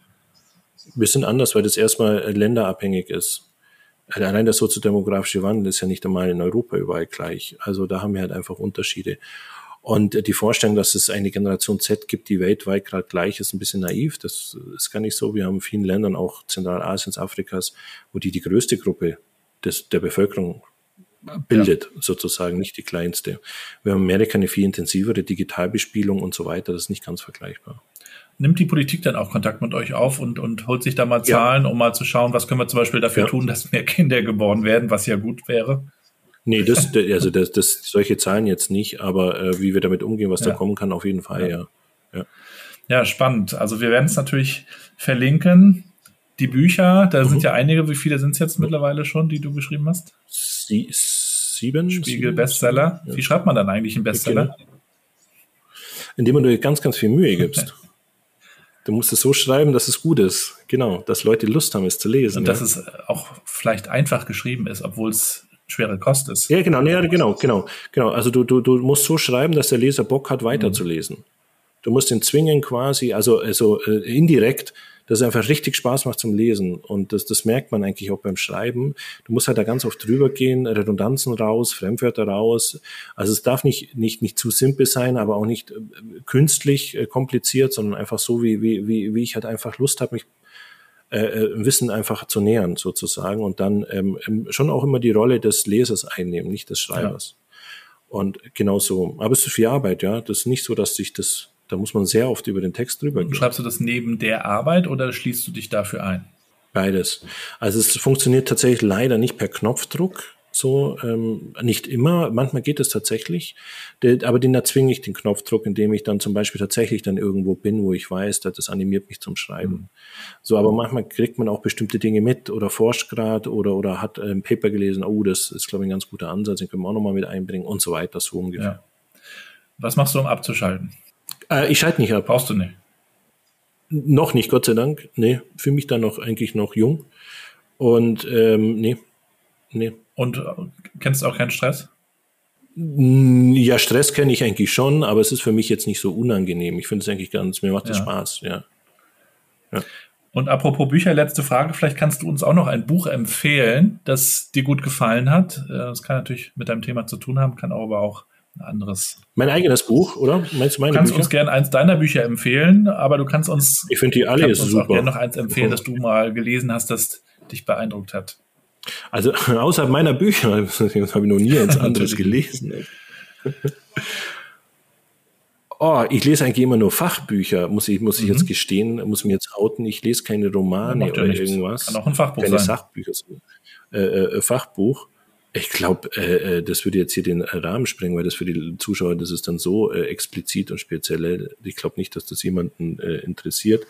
Speaker 2: Wir sind anders, weil das erstmal äh, länderabhängig ist. Äh, allein der soziodemografische Wandel ist ja nicht einmal in Europa überall gleich. Also da haben wir halt einfach Unterschiede. Und die Vorstellung, dass es eine Generation Z gibt, die weltweit gerade gleich ist, ein bisschen naiv. Das ist gar nicht so. Wir haben in vielen Ländern, auch Zentralasiens, Afrikas, wo die die größte Gruppe des, der Bevölkerung bildet, ja. sozusagen, nicht die kleinste. Wir haben in Amerika eine viel intensivere Digitalbespielung und so weiter. Das ist nicht ganz vergleichbar.
Speaker 1: Nimmt die Politik dann auch Kontakt mit euch auf und, und holt sich da mal Zahlen, ja. um mal zu schauen, was können wir zum Beispiel dafür ja. tun, dass mehr Kinder geboren werden, was ja gut wäre?
Speaker 2: Nee, das, also das, das, solche Zahlen jetzt nicht, aber äh, wie wir damit umgehen, was ja. da kommen kann, auf jeden Fall, ja.
Speaker 1: ja. Ja, spannend. Also wir werden es natürlich verlinken. Die Bücher, da mhm. sind ja einige, wie viele sind es jetzt mittlerweile schon, die du geschrieben hast?
Speaker 2: Sie, sieben.
Speaker 1: Spiegel Bestseller. Ja. Wie schreibt man dann eigentlich einen Bestseller?
Speaker 2: Indem du dir ganz, ganz viel Mühe gibst. Du musst es so schreiben, dass es gut ist. Genau, dass Leute Lust haben, es zu lesen.
Speaker 1: Und ja. dass es auch vielleicht einfach geschrieben ist, obwohl es schwere Kost ist.
Speaker 2: Ja, genau, nee, genau, genau, genau. Also du, du, du musst so schreiben, dass der Leser Bock hat, weiterzulesen. Mhm. Du musst ihn zwingen quasi, also, also äh, indirekt, dass es einfach richtig Spaß macht zum Lesen. Und das, das merkt man eigentlich auch beim Schreiben. Du musst halt da ganz oft drüber gehen, Redundanzen raus, Fremdwörter raus. Also es darf nicht, nicht, nicht zu simpel sein, aber auch nicht äh, künstlich äh, kompliziert, sondern einfach so, wie, wie, wie, wie ich halt einfach Lust habe, mich äh, äh, Wissen einfach zu nähern sozusagen und dann ähm, ähm, schon auch immer die Rolle des Lesers einnehmen, nicht des Schreibers. Ja. Und genau so. Aber es ist viel Arbeit, ja. Das ist nicht so, dass sich das, da muss man sehr oft über den Text drüber
Speaker 1: gehen. Schreibst du das neben der Arbeit oder schließt du dich dafür ein?
Speaker 2: Beides. Also es funktioniert tatsächlich leider nicht per Knopfdruck, so, ähm, nicht immer, manchmal geht es tatsächlich, aber den erzwinge ich den Knopfdruck, indem ich dann zum Beispiel tatsächlich dann irgendwo bin, wo ich weiß, dass das animiert mich zum Schreiben. Mhm. So, aber manchmal kriegt man auch bestimmte Dinge mit oder forscht gerade oder, oder hat ein Paper gelesen, oh, das ist, glaube ich, ein ganz guter Ansatz, den können wir auch nochmal mit einbringen und so weiter, so ungefähr. Ja.
Speaker 1: Was machst du, um abzuschalten?
Speaker 2: Äh, ich schalte nicht ab.
Speaker 1: Brauchst du nicht?
Speaker 2: Noch nicht, Gott sei Dank. Nee, fühle mich da noch eigentlich noch jung. Und ähm, nee,
Speaker 1: nee. Und äh, kennst du auch keinen Stress?
Speaker 2: Ja, Stress kenne ich eigentlich schon, aber es ist für mich jetzt nicht so unangenehm. Ich finde es eigentlich ganz, mir macht es ja. Spaß, ja.
Speaker 1: ja. Und apropos Bücher, letzte Frage, vielleicht kannst du uns auch noch ein Buch empfehlen, das dir gut gefallen hat. Äh, das kann natürlich mit deinem Thema zu tun haben, kann aber auch ein anderes.
Speaker 2: Mein eigenes Buch, oder?
Speaker 1: Meinst du meine Du kannst Bücher? uns gerne eins deiner Bücher empfehlen, aber du kannst uns.
Speaker 2: Ich finde die alle super.
Speaker 1: noch eins empfehlen, das du mal gelesen hast, das dich beeindruckt hat.
Speaker 2: Also außerhalb meiner Bücher habe ich noch nie eins anderes gelesen. Oh, ich lese eigentlich immer nur Fachbücher, muss ich, muss ich mhm. jetzt gestehen, muss mir jetzt outen. Ich lese keine Romane oder nichts. irgendwas.
Speaker 1: Kann auch ein Fachbuch
Speaker 2: keine
Speaker 1: sein.
Speaker 2: Sachbücher, äh, äh, Fachbuch. Ich glaube, äh, äh, das würde jetzt hier den Rahmen sprengen, weil das für die Zuschauer, das ist dann so äh, explizit und speziell. Ich glaube nicht, dass das jemanden äh, interessiert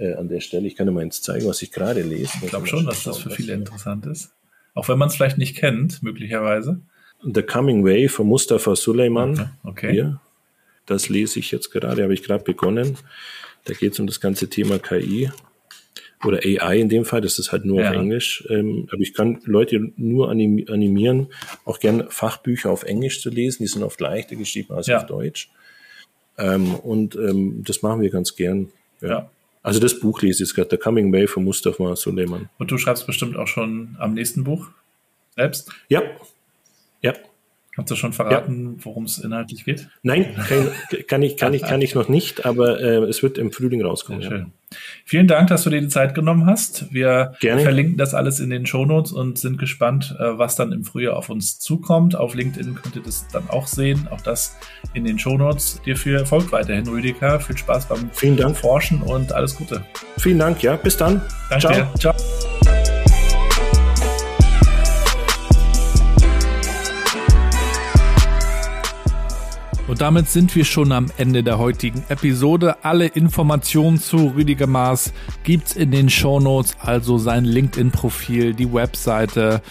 Speaker 2: äh, an der Stelle. Ich kann dir mal eins zeigen, was ich gerade lese.
Speaker 1: Ich glaube schon, dass das für viele interessant ist. Auch wenn man es vielleicht nicht kennt, möglicherweise.
Speaker 2: The Coming Way von Mustafa Suleiman.
Speaker 1: Okay. okay.
Speaker 2: Hier. Das lese ich jetzt gerade, habe ich gerade begonnen. Da geht es um das ganze Thema KI oder AI in dem Fall, das ist halt nur ja. auf Englisch. Ähm, aber ich kann Leute nur animieren, auch gern Fachbücher auf Englisch zu lesen. Die sind oft leichter geschrieben als ja. auf Deutsch. Ähm, und ähm, das machen wir ganz gern. Ja. ja. Also das Buch lese ich gerade, The Coming Way von Mustafa Suleiman.
Speaker 1: Und du schreibst bestimmt auch schon am nächsten Buch selbst?
Speaker 2: Ja. Ja.
Speaker 1: Kannst du schon verraten, ja. worum es inhaltlich geht?
Speaker 2: Nein, kann, kann, ich, kann, ich, kann ich noch nicht, aber äh, es wird im Frühling rauskommen.
Speaker 1: Sehr schön. Vielen Dank, dass du dir die Zeit genommen hast. Wir
Speaker 2: Gerne.
Speaker 1: verlinken das alles in den Shownotes und sind gespannt, äh, was dann im Frühjahr auf uns zukommt. Auf LinkedIn könnt ihr das dann auch sehen. Auch das in den Shownotes. Dir viel Erfolg weiterhin, Rüdiger. Viel Spaß beim
Speaker 2: Vielen Dank.
Speaker 1: Forschen und alles Gute.
Speaker 2: Vielen Dank, ja. Bis dann.
Speaker 1: Danke
Speaker 2: Ciao.
Speaker 1: dir. Ciao. Und damit sind wir schon am Ende der heutigen Episode. Alle Informationen zu Rüdiger Maas gibt's in den Shownotes, also sein LinkedIn-Profil, die Webseite,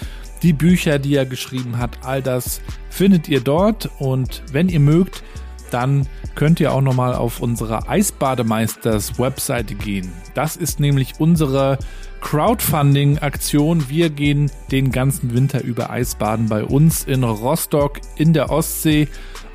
Speaker 1: die Bücher, die er geschrieben hat, all das findet ihr dort. Und wenn ihr mögt, dann könnt ihr auch nochmal auf unsere Eisbademeisters Webseite gehen. Das ist nämlich unsere Crowdfunding-Aktion. Wir gehen den ganzen Winter über Eisbaden bei uns in Rostock in der Ostsee.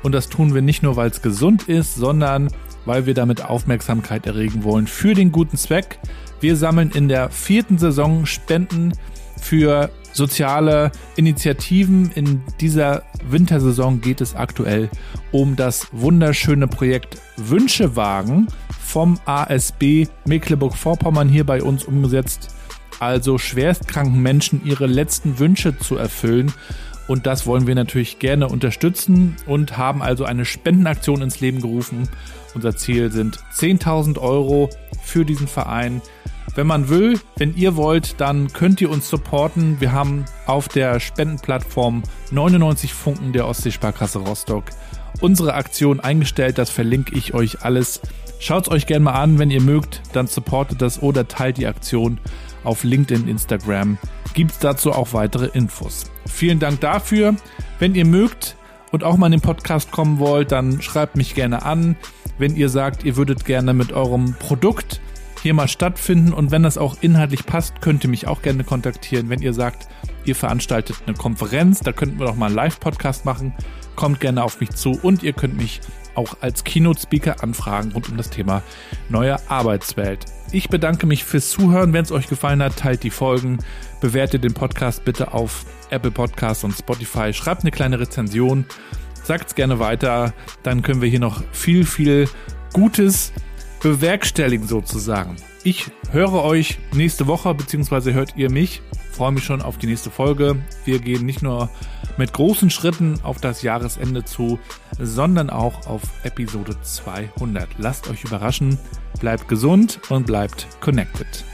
Speaker 1: Und das tun wir nicht nur, weil es gesund ist, sondern weil wir damit Aufmerksamkeit erregen wollen für den guten Zweck. Wir sammeln in der vierten Saison Spenden für soziale Initiativen. In dieser Wintersaison geht es aktuell um das wunderschöne Projekt Wünschewagen vom ASB Mecklenburg-Vorpommern hier bei uns umgesetzt. Also schwerstkranken Menschen ihre letzten Wünsche zu erfüllen. Und das wollen wir natürlich gerne unterstützen und haben also eine Spendenaktion ins Leben gerufen. Unser Ziel sind 10.000 Euro für diesen Verein. Wenn man will, wenn ihr wollt, dann könnt ihr uns supporten. Wir haben auf der Spendenplattform 99 Funken der Ostseesparkasse Rostock unsere Aktion eingestellt. Das verlinke ich euch alles. Schaut es euch gerne mal an, wenn ihr mögt, dann supportet das oder teilt die Aktion auf LinkedIn, Instagram. Gibt es dazu auch weitere Infos. Vielen Dank dafür. Wenn ihr mögt und auch mal in den Podcast kommen wollt, dann schreibt mich gerne an. Wenn ihr sagt, ihr würdet gerne mit eurem Produkt hier mal stattfinden und wenn das auch inhaltlich passt, könnt ihr mich auch gerne kontaktieren. Wenn ihr sagt, ihr veranstaltet eine Konferenz, da könnten wir doch mal einen Live-Podcast machen, kommt gerne auf mich zu und ihr könnt mich auch als Keynote-Speaker anfragen rund um das Thema neue Arbeitswelt. Ich bedanke mich fürs Zuhören. Wenn es euch gefallen hat, teilt die Folgen, bewertet den Podcast bitte auf Apple Podcasts und Spotify, schreibt eine kleine Rezension, sagt es gerne weiter, dann können wir hier noch viel, viel Gutes bewerkstelligen sozusagen. Ich höre euch nächste Woche, beziehungsweise hört ihr mich. Freue mich schon auf die nächste Folge. Wir gehen nicht nur mit großen Schritten auf das Jahresende zu, sondern auch auf Episode 200. Lasst euch überraschen, bleibt gesund und bleibt connected.